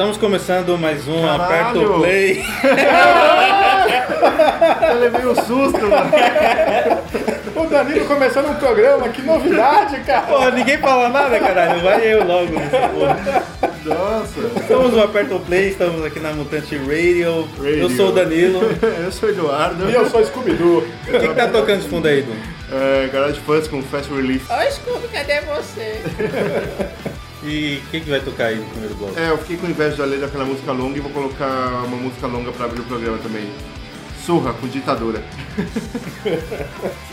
Estamos começando mais um Caralho! Aperta o Play. Eu levei um susto, mano. O Danilo começando um programa, que novidade, cara! Pô, ninguém fala nada, caralho. Vai eu logo nessa porra. Nossa. Estamos no Aperta o Play, estamos aqui na Mutante Radio. Eu Radio. sou o Danilo. Eu sou o Eduardo. E eu sou Scooby-Doo. O que, que tá tocando de fundo aí, Dum? É, Garage Fuzz com Fast Relief. Oi, Scooby, cadê você? E o que, que vai tocar aí no primeiro bloco? É, eu fiquei com inveja da ler daquela música longa e vou colocar uma música longa pra abrir o programa também. Surra, com ditadura.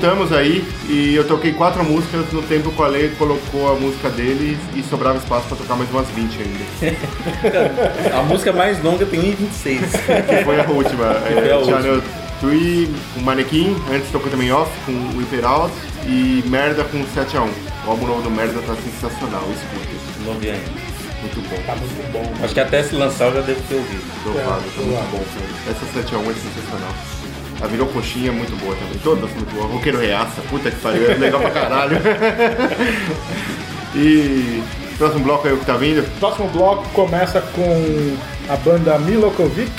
voltamos aí e eu toquei quatro músicas no tempo que o Ale colocou a música dele e sobrava espaço pra tocar mais umas 20 ainda. A música mais longa tem 1,26. Que foi a última. foi a É, tinha última. no Tui com Manequim, antes tocou também Off com o Hyper Out e Merda com 7x1. O álbum novo do Merda tá sensacional, escuta. Não vi ainda. Muito bom. Tá muito bom. Acho que até se lançar eu já devo ter ouvido. Tá É, muito provável. bom, cara. Essa 7x1 é sensacional. A Virou Coxinha é muito boa também. Todas muito boas. Roqueiro Reaça, puta que pariu, é legal pra caralho. e próximo bloco aí o que tá vindo? O próximo bloco começa com a banda Milokovic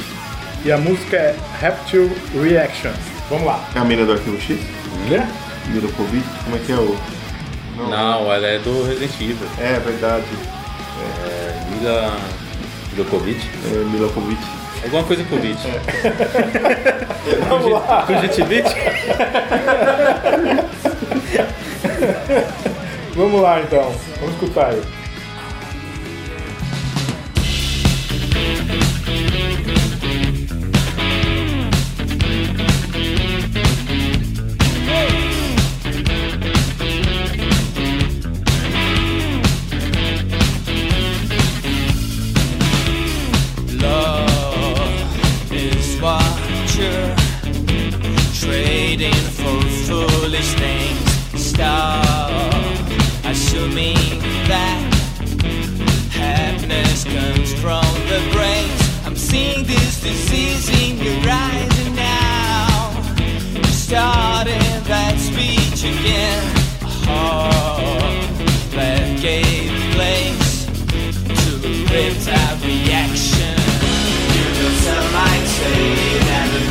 e a música é Rapture Reaction. Vamos lá. É a mina do Arquivo X? Mira Covid? Como é que é o. Não, ela é do Resident Evil. É verdade. É, Mila Djokovic. É Milokovic. Alguma coisa Covid. Vamos lá. Conjuntivite? Vamos lá então. Vamos escutar aí. Foolish things. Stop assuming that happiness comes from the brains. I'm seeing this disease in your eyes and now starting that speech again. A heart that gave place to reptile reaction. You yourself might say that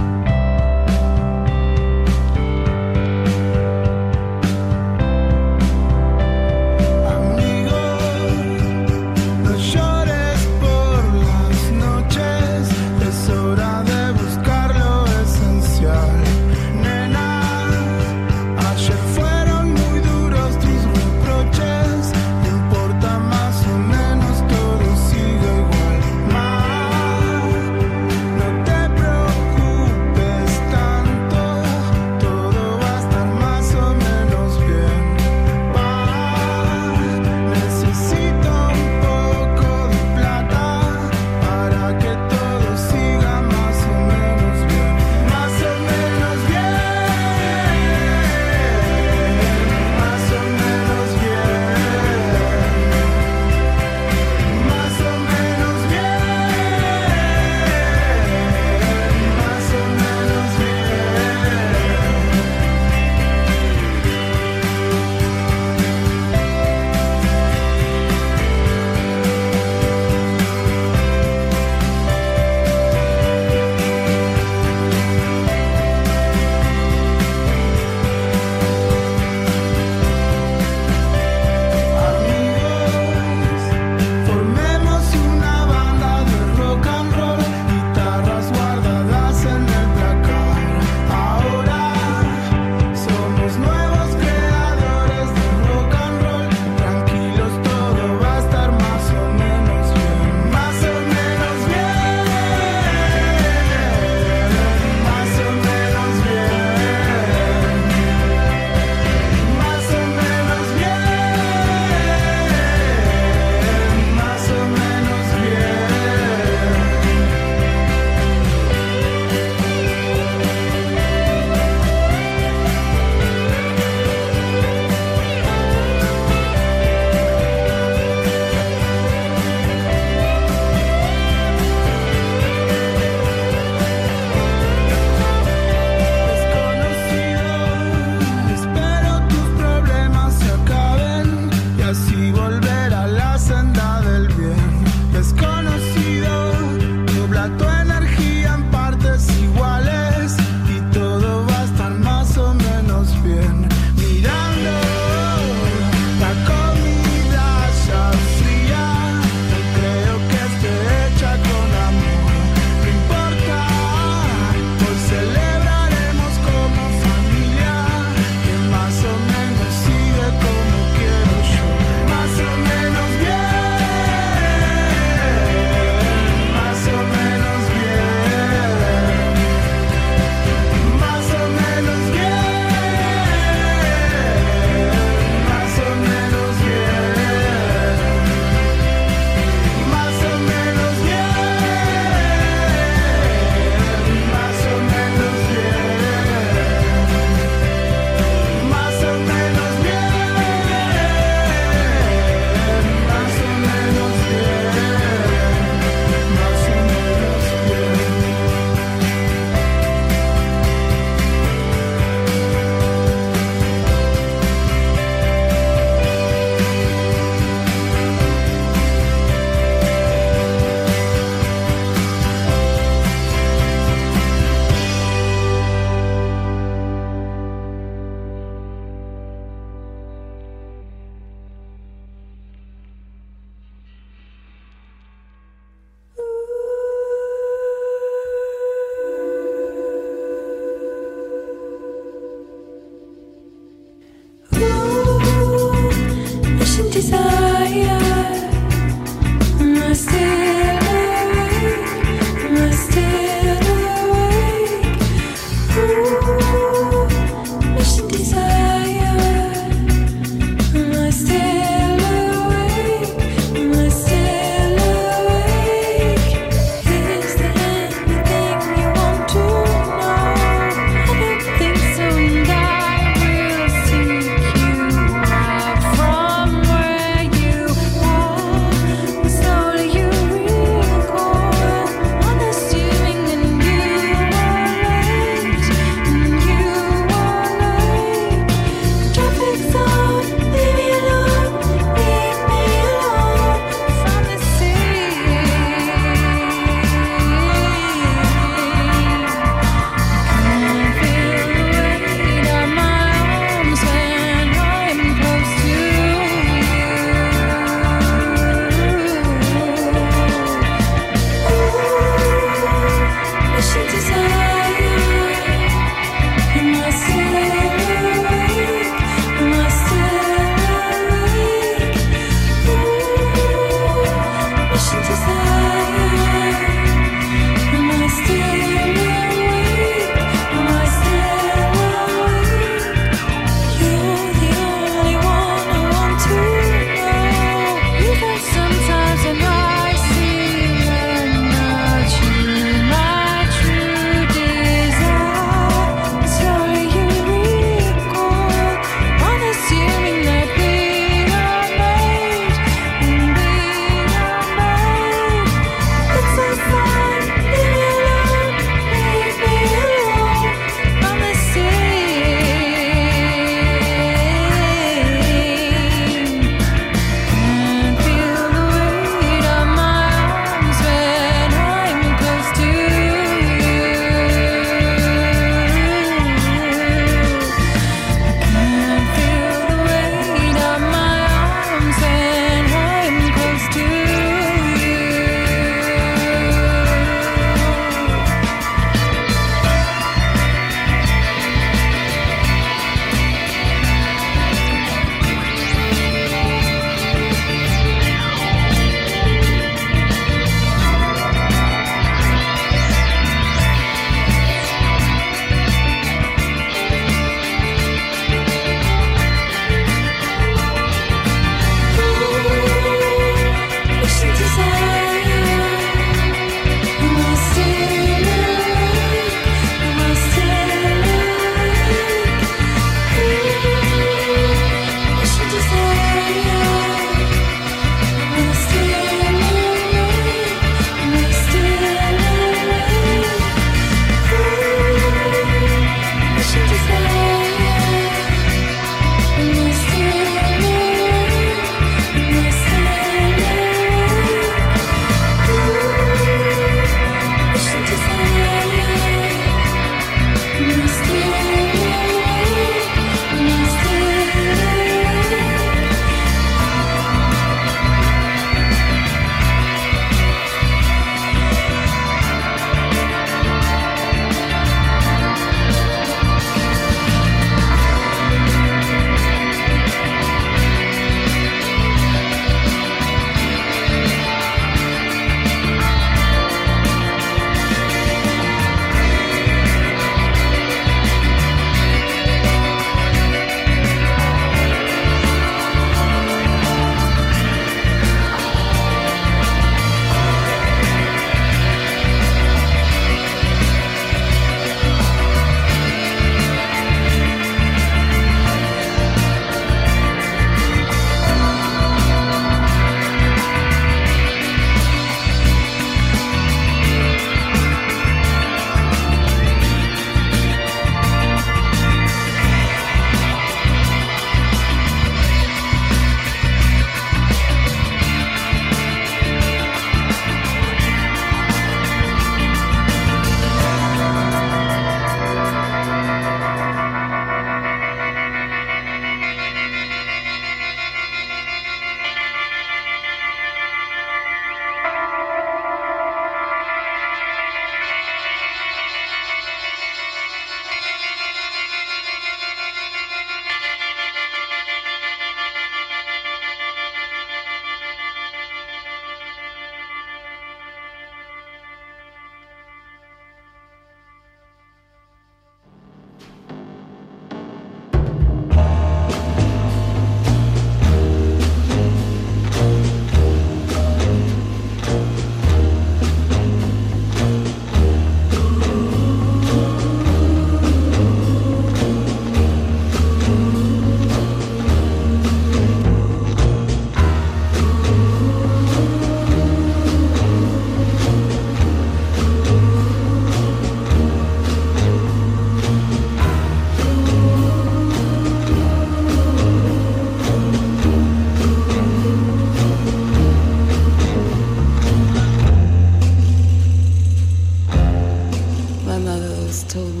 told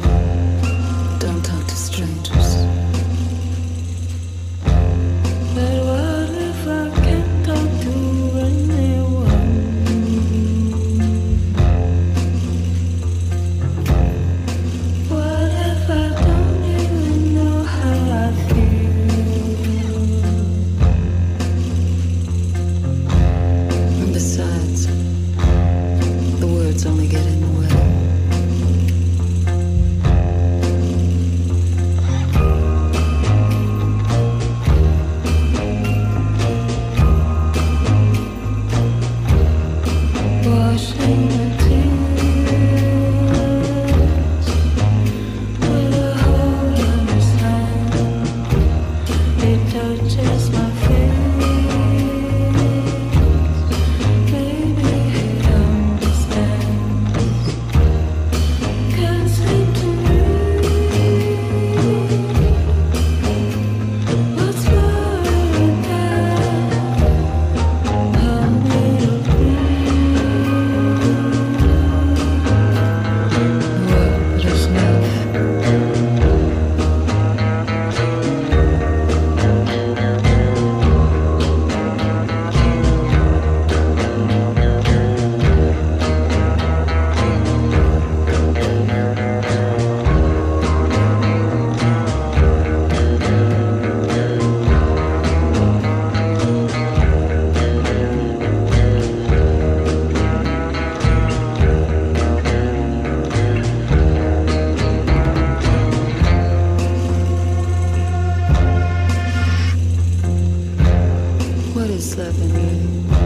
don't talk to strangers. seven.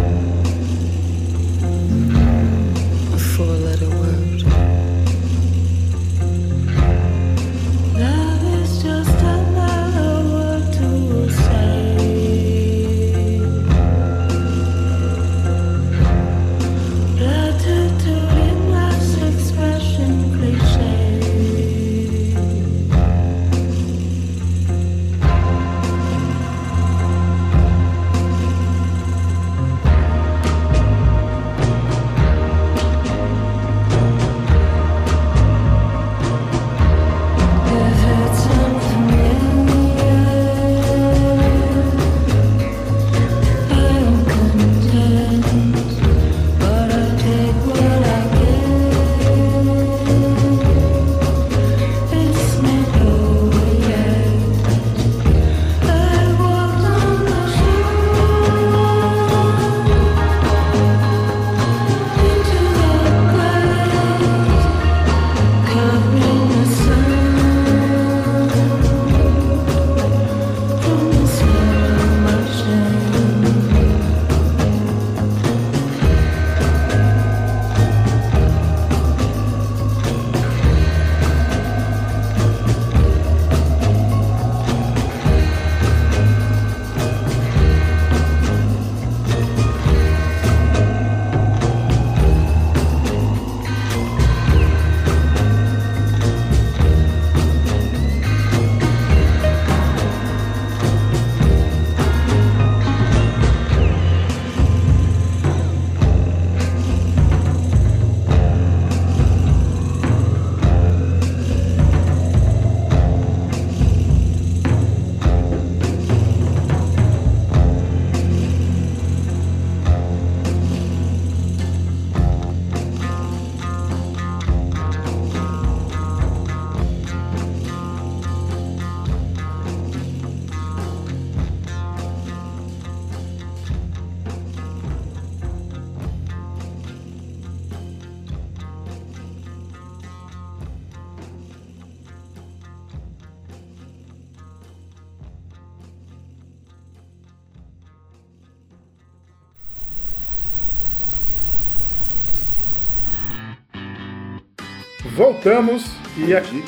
Voltamos e aqui.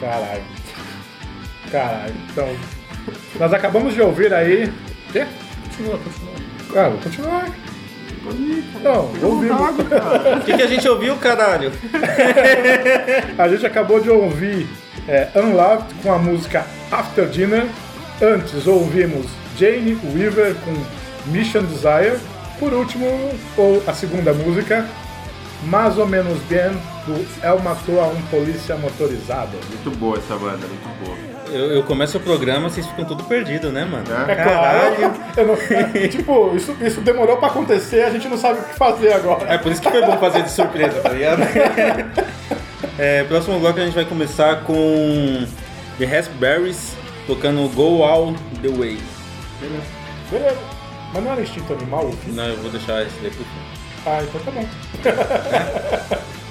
Caralho. Caralho. Então, nós acabamos de ouvir aí. Quê? Continua, continua. Ah, vou continuar. Não, ouvimos. O que, que a gente ouviu, caralho? A gente acabou de ouvir é, Unloved com a música After Dinner. Antes ouvimos Jane Weaver com Mission Desire. Por último, ou a segunda música, Mais ou Menos Bien, do El Matou a um Polícia Motorizado. Muito boa essa banda, muito boa. Eu, eu começo o programa, vocês ficam tudo perdidos, né, mano? É É Caralho. claro. Eu não- é, tipo, isso, isso demorou pra acontecer, a gente não sabe o que fazer agora. É por isso que foi bom fazer de surpresa, tá ligado? É, próximo bloco a gente vai começar com The Raspberries tocando Go All The Way. Beleza. Mas não era instinto animal? Não, eu vou deixar esse daí pro fim. Ah, então tá bom.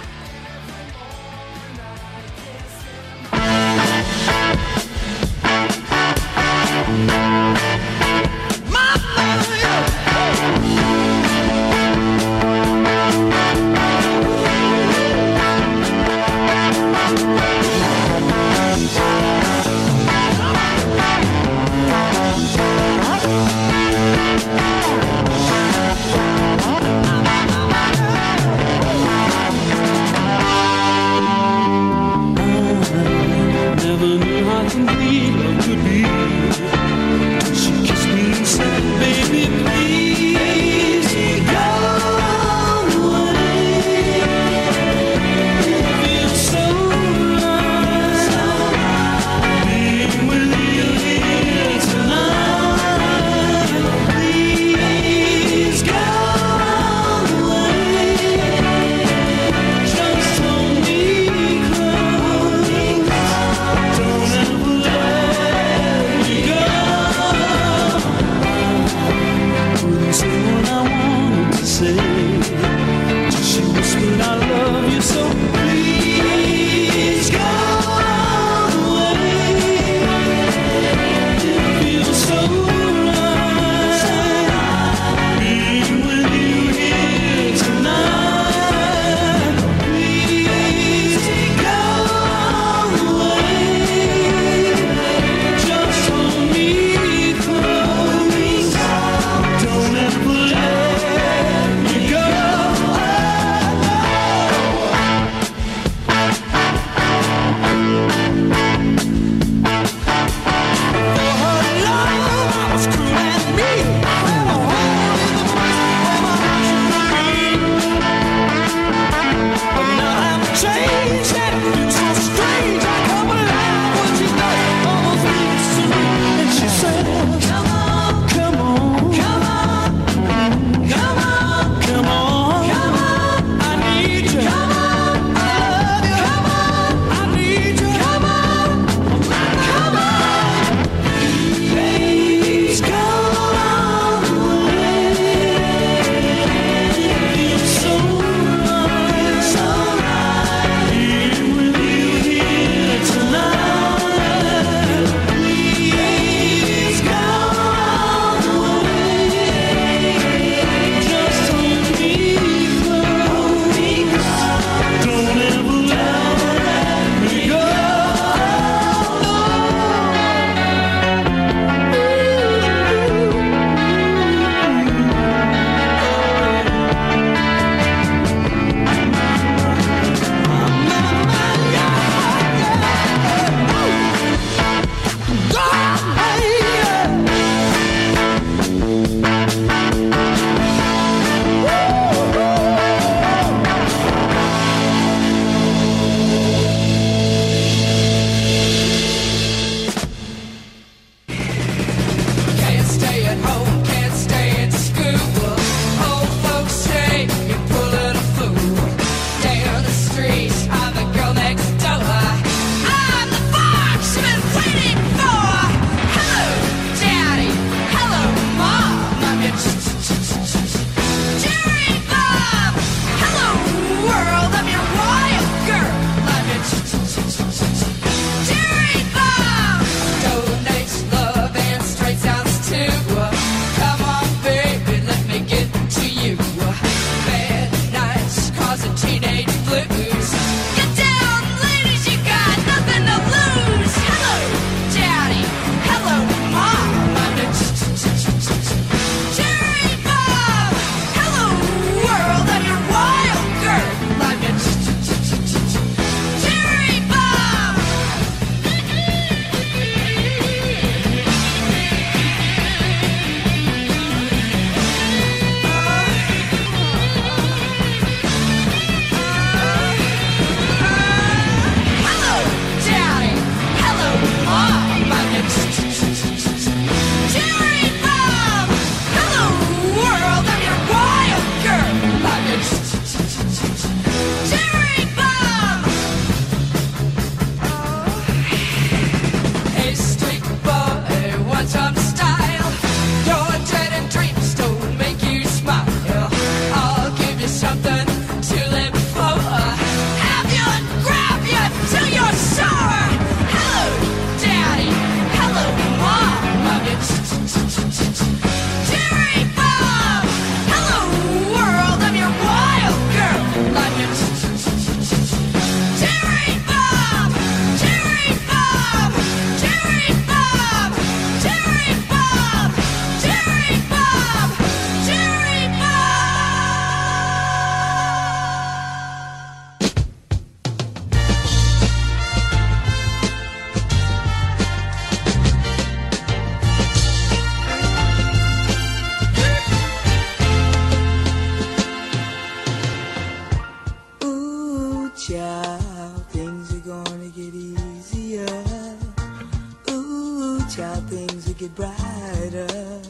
make it brighter.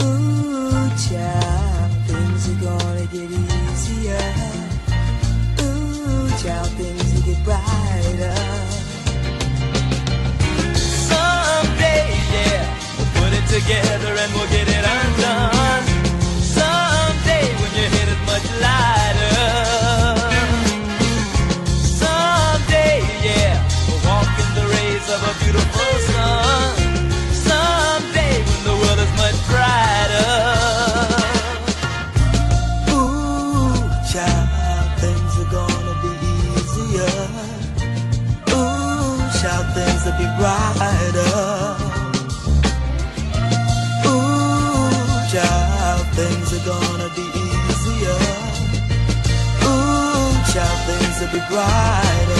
Ooh, child, things are gonna get easier. Ooh, child, things will get brighter. Someday, yeah, we'll put it together and we'll get it undone. Someday, when you hit it much lighter. be brighter.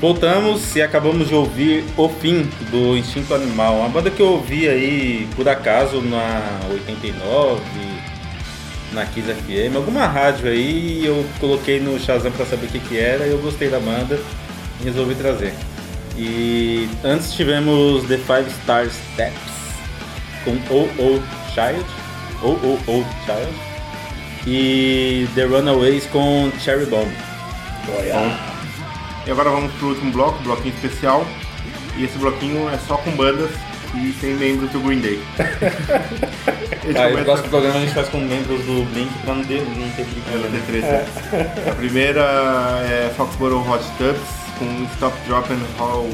Voltamos e acabamos de ouvir O Fim do Instinto Animal, uma banda que eu ouvi aí por acaso na 89, na Kiss FM, alguma rádio aí, eu coloquei no Shazam pra saber o que, que era e eu gostei da banda e resolvi trazer. E antes tivemos The Five Star Steps com O O Child, O O O Child e The Runaways com Cherry Bomb. E agora vamos pro último bloco, bloquinho especial. E esse bloquinho é só com bandas e tem membros do Green Day. Ah, e o começa- próximo programa a gente faz com membros do Blink pra não, ter- não ter. É, treta. A primeira é Foxborough Hot Tubs com Stop Drop and Roll.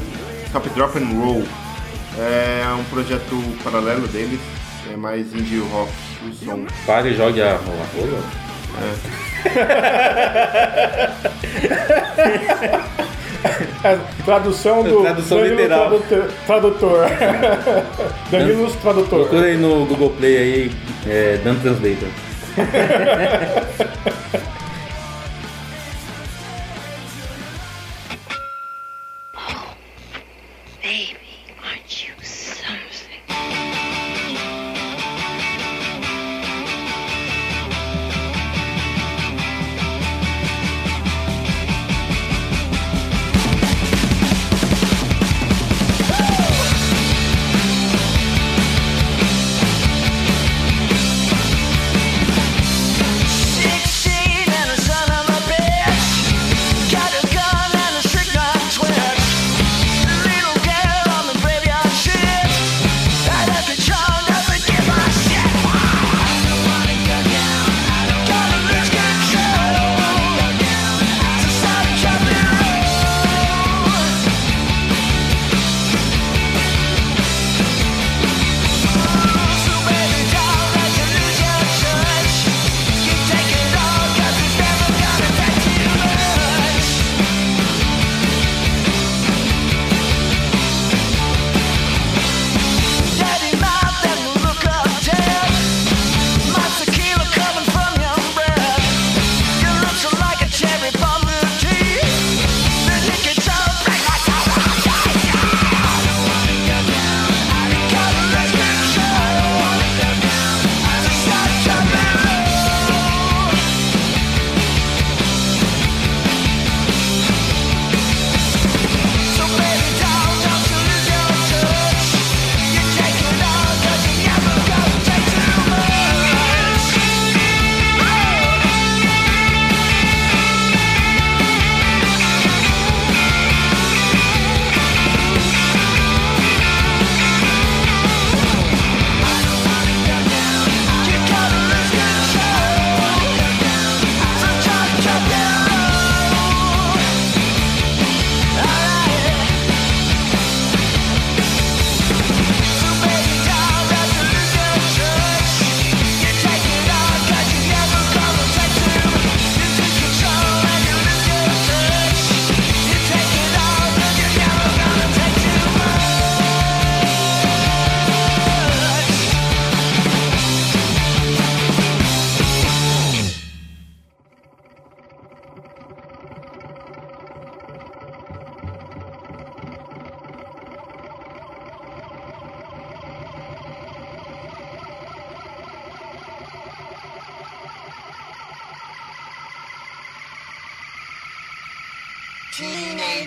Stop Drop and Roll. É um projeto paralelo deles, é mais indie rock o som. Pare e jogue a rola. É, tradução do Tradução Danilo literal. Tradutor. tradutor. Danilo Tradutor. Procura aí no Google Play aí, é, Dan Translator.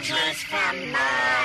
Teenagers from Mars.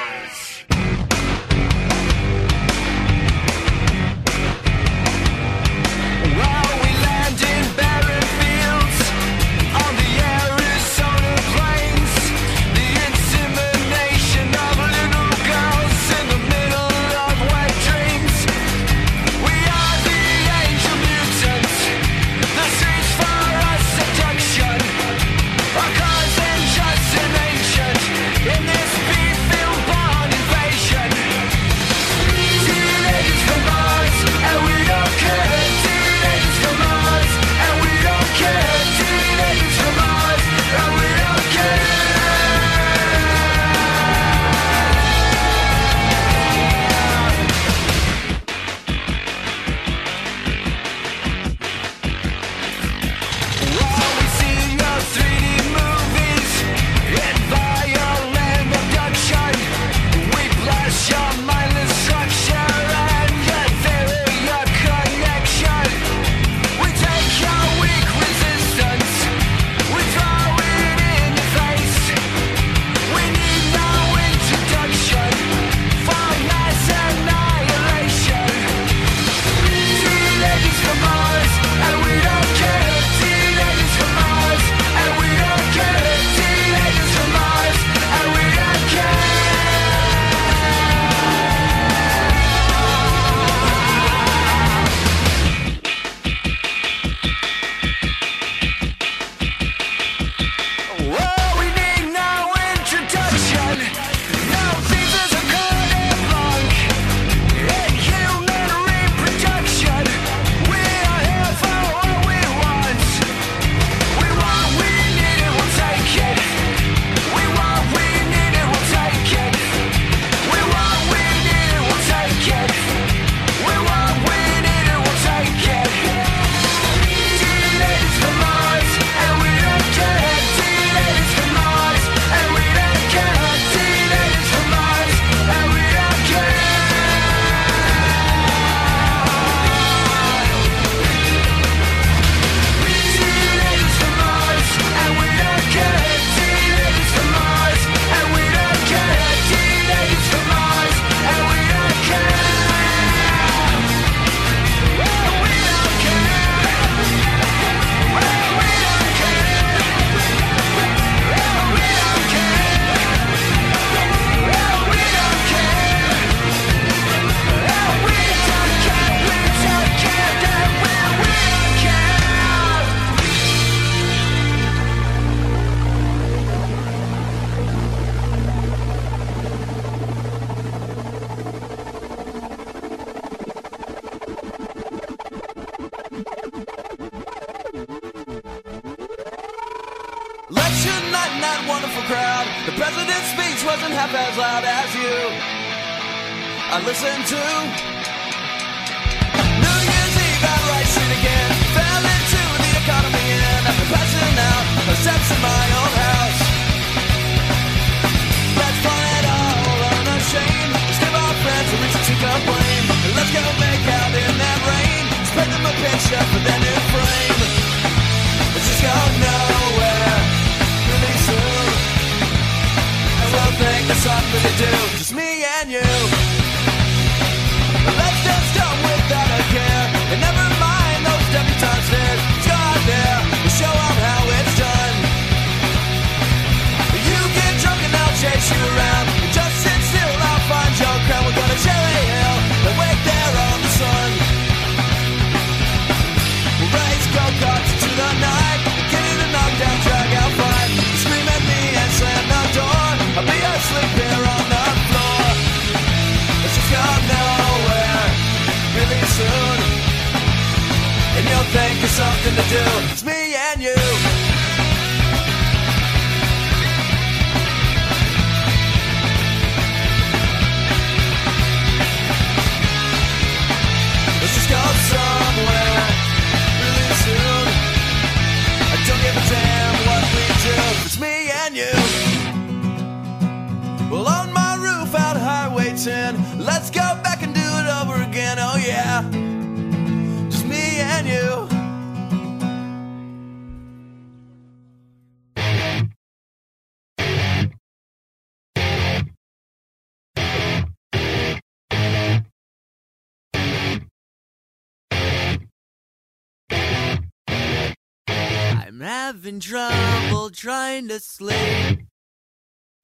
Having trouble trying to sleep.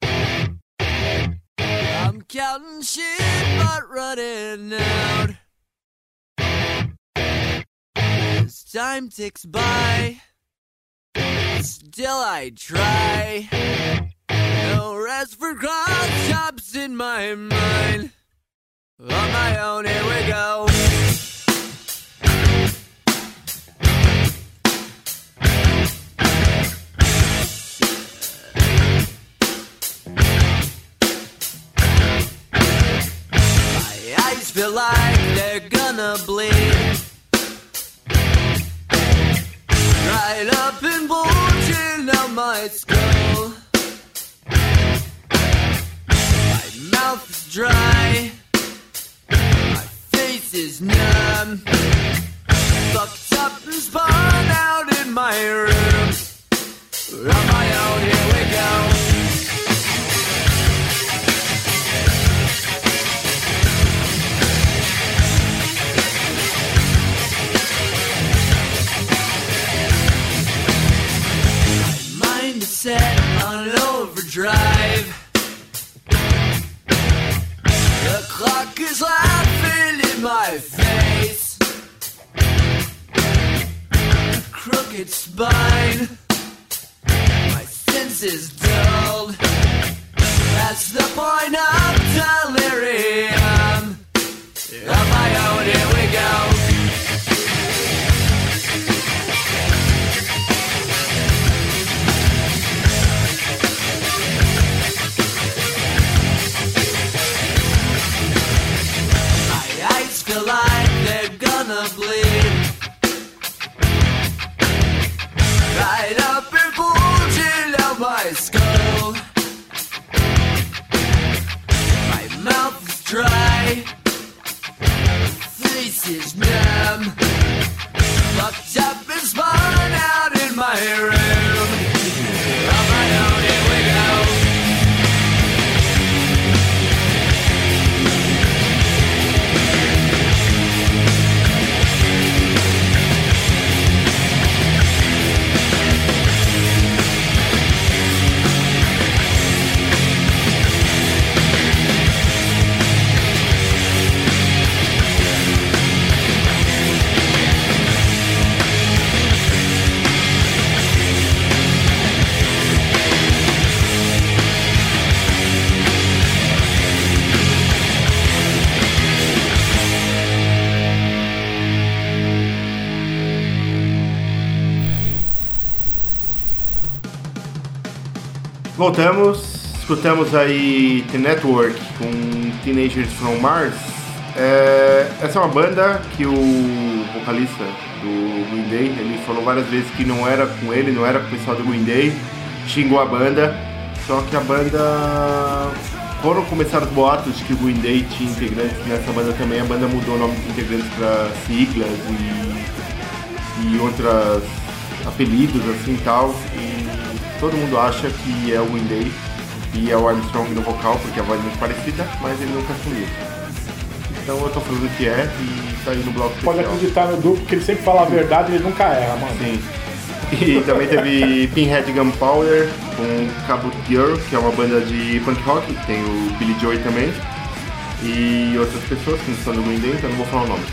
I'm counting sheep but running out. As time ticks by, still I try. No rest for cross chops in my mind. On my own, here we go. Feel like they're gonna bleed. Right up and bulging out my skull. My mouth is dry. My face is numb. Fucked up and spun out in my room. On my own, here we go. Set on an overdrive. The clock is laughing in my face. Crooked spine. My senses dulled. That's the point of delirium. On my own, here we go. Voltamos, escutamos aí The Network com Teenagers from Mars. É, essa é uma banda que o vocalista do Green Day, ele falou várias vezes que não era com ele, não era com o pessoal do Green Day, xingou a banda, só que a banda, quando começaram os boatos de que o Green Day tinha integrantes nessa banda também, a banda mudou o nome dos integrantes para siglas e, e outras apelidos assim e tal, e todo mundo acha que é o Green Day e é o Armstrong no vocal, porque a voz é muito parecida, mas ele nunca assumiu. Então eu tô falando que é e tá aí no bloco Pode especial. acreditar no duplo que ele sempre fala a verdade e ele nunca erra, mano. Sim. E também teve Pinhead Gunpowder com Cabot Girl, que é uma banda de punk rock, que tem o Billy Joy também. E outras pessoas que não são do Green Day, então não vou falar o nome.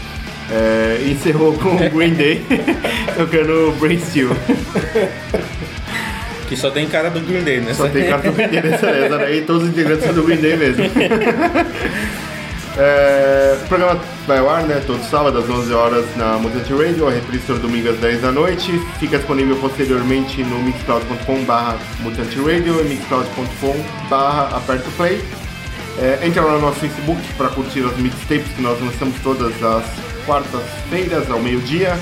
É, encerrou com o Green Day tocando Brain Steel. Que só tem cara do Green Day, né? Só tem cara do Green Day nessa essa daí, todos os integrantes são do Green Day mesmo. É, o programa vai ao ar, né? Todo sábado às 11 horas na Mutante Radio, a reprise todo domingo às 10 da noite. Fica disponível posteriormente no mixcloud.com/barra Mutante Radio e mixcloud.com/barra Aperto Play. É, entra lá no nosso Facebook para curtir as mixtapes que nós lançamos todas as quartas-feiras ao meio-dia.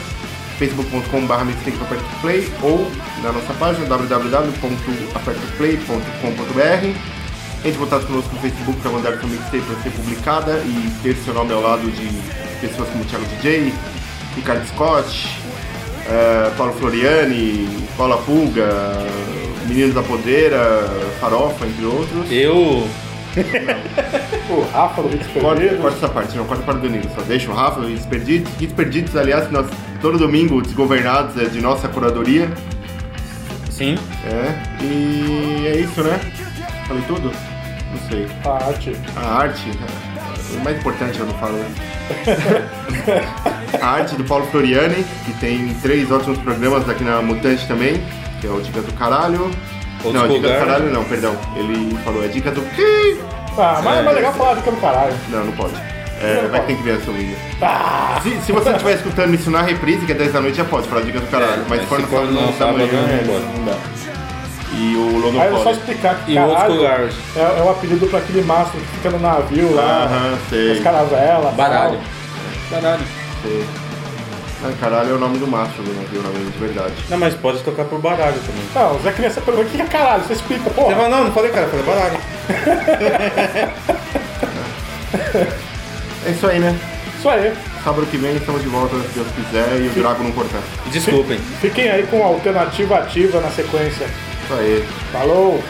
facebook.com.br ou na nossa página www.apertoplay.com.br. Entre em contato conosco no Facebook para mandar sua mixtape para ser publicada e ter seu nome ao lado de pessoas como Thiago DJ, Ricardo Scott, eh, Paulo Floriani, Paula Pulga, Menino da Podeira, Farofa, entre outros. Eu. O Rafa do Hits Perdidos. corta essa parte, não corta para o Danilo, só deixa o Rafa, Hits Perdidos. Hits Perdidos, aliás, que nós todo domingo, desgovernados, é de nossa curadoria. Sim. É, e é isso, né? Falei tudo? Não sei. A arte. A arte, o mais importante eu não falo, né? A arte do Paulo Floriani, que tem três ótimos programas aqui na Mutante também, que é o Dica do Caralho. Old não, Dica do Garden. Caralho não, perdão. Ele falou, é Dica do... Ah, mas é mais legal falar de que é do caralho. Não, não pode. É, Não vai pode. ter que ver essa vídeo. Ah, Se, se você estiver escutando isso na reprise, que é 10 da noite, já pode falar Dica do Caralho. É, mas se for no sábado, no no sábado, sábado, não é, pode. não dá. E o Logan aí é só Paul. explicar que E o Old caralho Garage. é, é o apelido pra aquele mastro que fica no navio lá, Aham, sei. as caravelas. Baralho. Baralho. sei. Ah, caralho é o nome do macho do navio, na de verdade. Não, mas pode tocar por baralho também. Não, o Zé Criança pergunta, o que é caralho? Você explica, pô. Você fala, não, não falei cara, falei baralho. É isso aí, né? Isso aí. Sábado que vem estamos de volta, se Deus quiser, e o Drago não cortar. Desculpem. Fiquem aí com a alternativa ativa na sequência. Isso aí. Falou!